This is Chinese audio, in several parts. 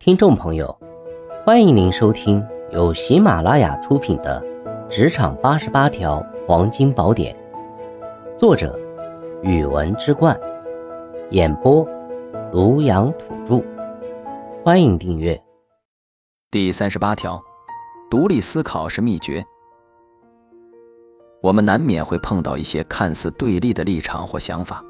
听众朋友，欢迎您收听由喜马拉雅出品的《职场八十八条黄金宝典》，作者：语文之冠，演播：庐阳土著。欢迎订阅。第三十八条，独立思考是秘诀。我们难免会碰到一些看似对立的立场或想法，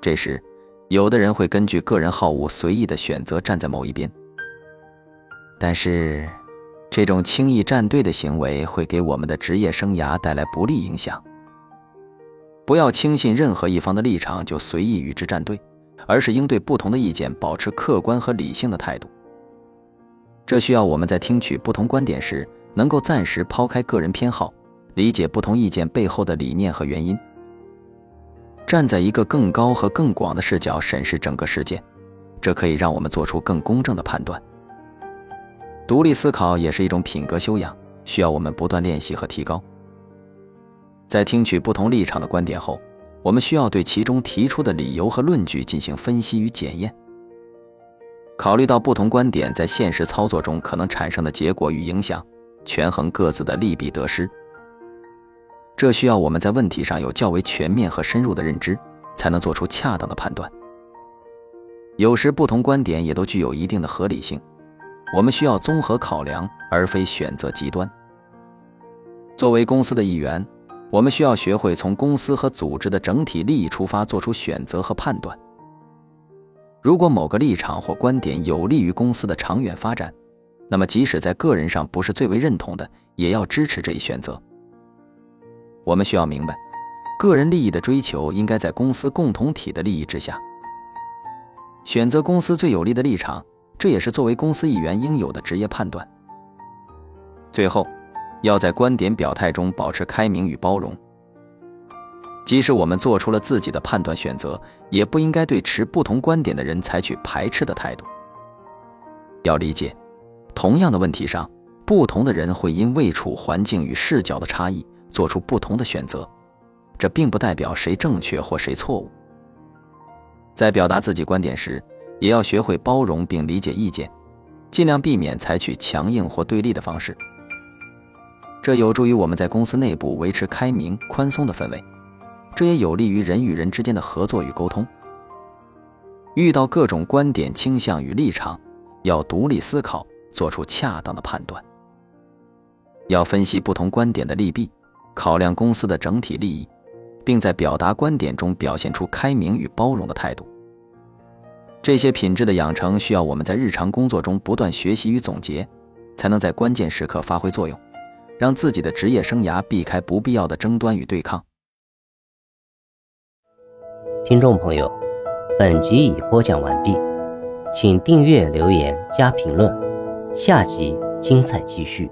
这时。有的人会根据个人好恶随意的选择站在某一边，但是，这种轻易站队的行为会给我们的职业生涯带来不利影响。不要轻信任何一方的立场就随意与之站队，而是应对不同的意见保持客观和理性的态度。这需要我们在听取不同观点时，能够暂时抛开个人偏好，理解不同意见背后的理念和原因。站在一个更高和更广的视角审视整个事件，这可以让我们做出更公正的判断。独立思考也是一种品格修养，需要我们不断练习和提高。在听取不同立场的观点后，我们需要对其中提出的理由和论据进行分析与检验。考虑到不同观点在现实操作中可能产生的结果与影响，权衡各自的利弊得失。这需要我们在问题上有较为全面和深入的认知，才能做出恰当的判断。有时不同观点也都具有一定的合理性，我们需要综合考量，而非选择极端。作为公司的一员，我们需要学会从公司和组织的整体利益出发做出选择和判断。如果某个立场或观点有利于公司的长远发展，那么即使在个人上不是最为认同的，也要支持这一选择。我们需要明白，个人利益的追求应该在公司共同体的利益之下。选择公司最有利的立场，这也是作为公司一员应有的职业判断。最后，要在观点表态中保持开明与包容。即使我们做出了自己的判断选择，也不应该对持不同观点的人采取排斥的态度。要理解，同样的问题上，不同的人会因位处环境与视角的差异。做出不同的选择，这并不代表谁正确或谁错误。在表达自己观点时，也要学会包容并理解意见，尽量避免采取强硬或对立的方式。这有助于我们在公司内部维持开明、宽松的氛围，这也有利于人与人之间的合作与沟通。遇到各种观点倾向与立场，要独立思考，做出恰当的判断。要分析不同观点的利弊。考量公司的整体利益，并在表达观点中表现出开明与包容的态度。这些品质的养成需要我们在日常工作中不断学习与总结，才能在关键时刻发挥作用，让自己的职业生涯避开不必要的争端与对抗。听众朋友，本集已播讲完毕，请订阅、留言、加评论，下集精彩继续。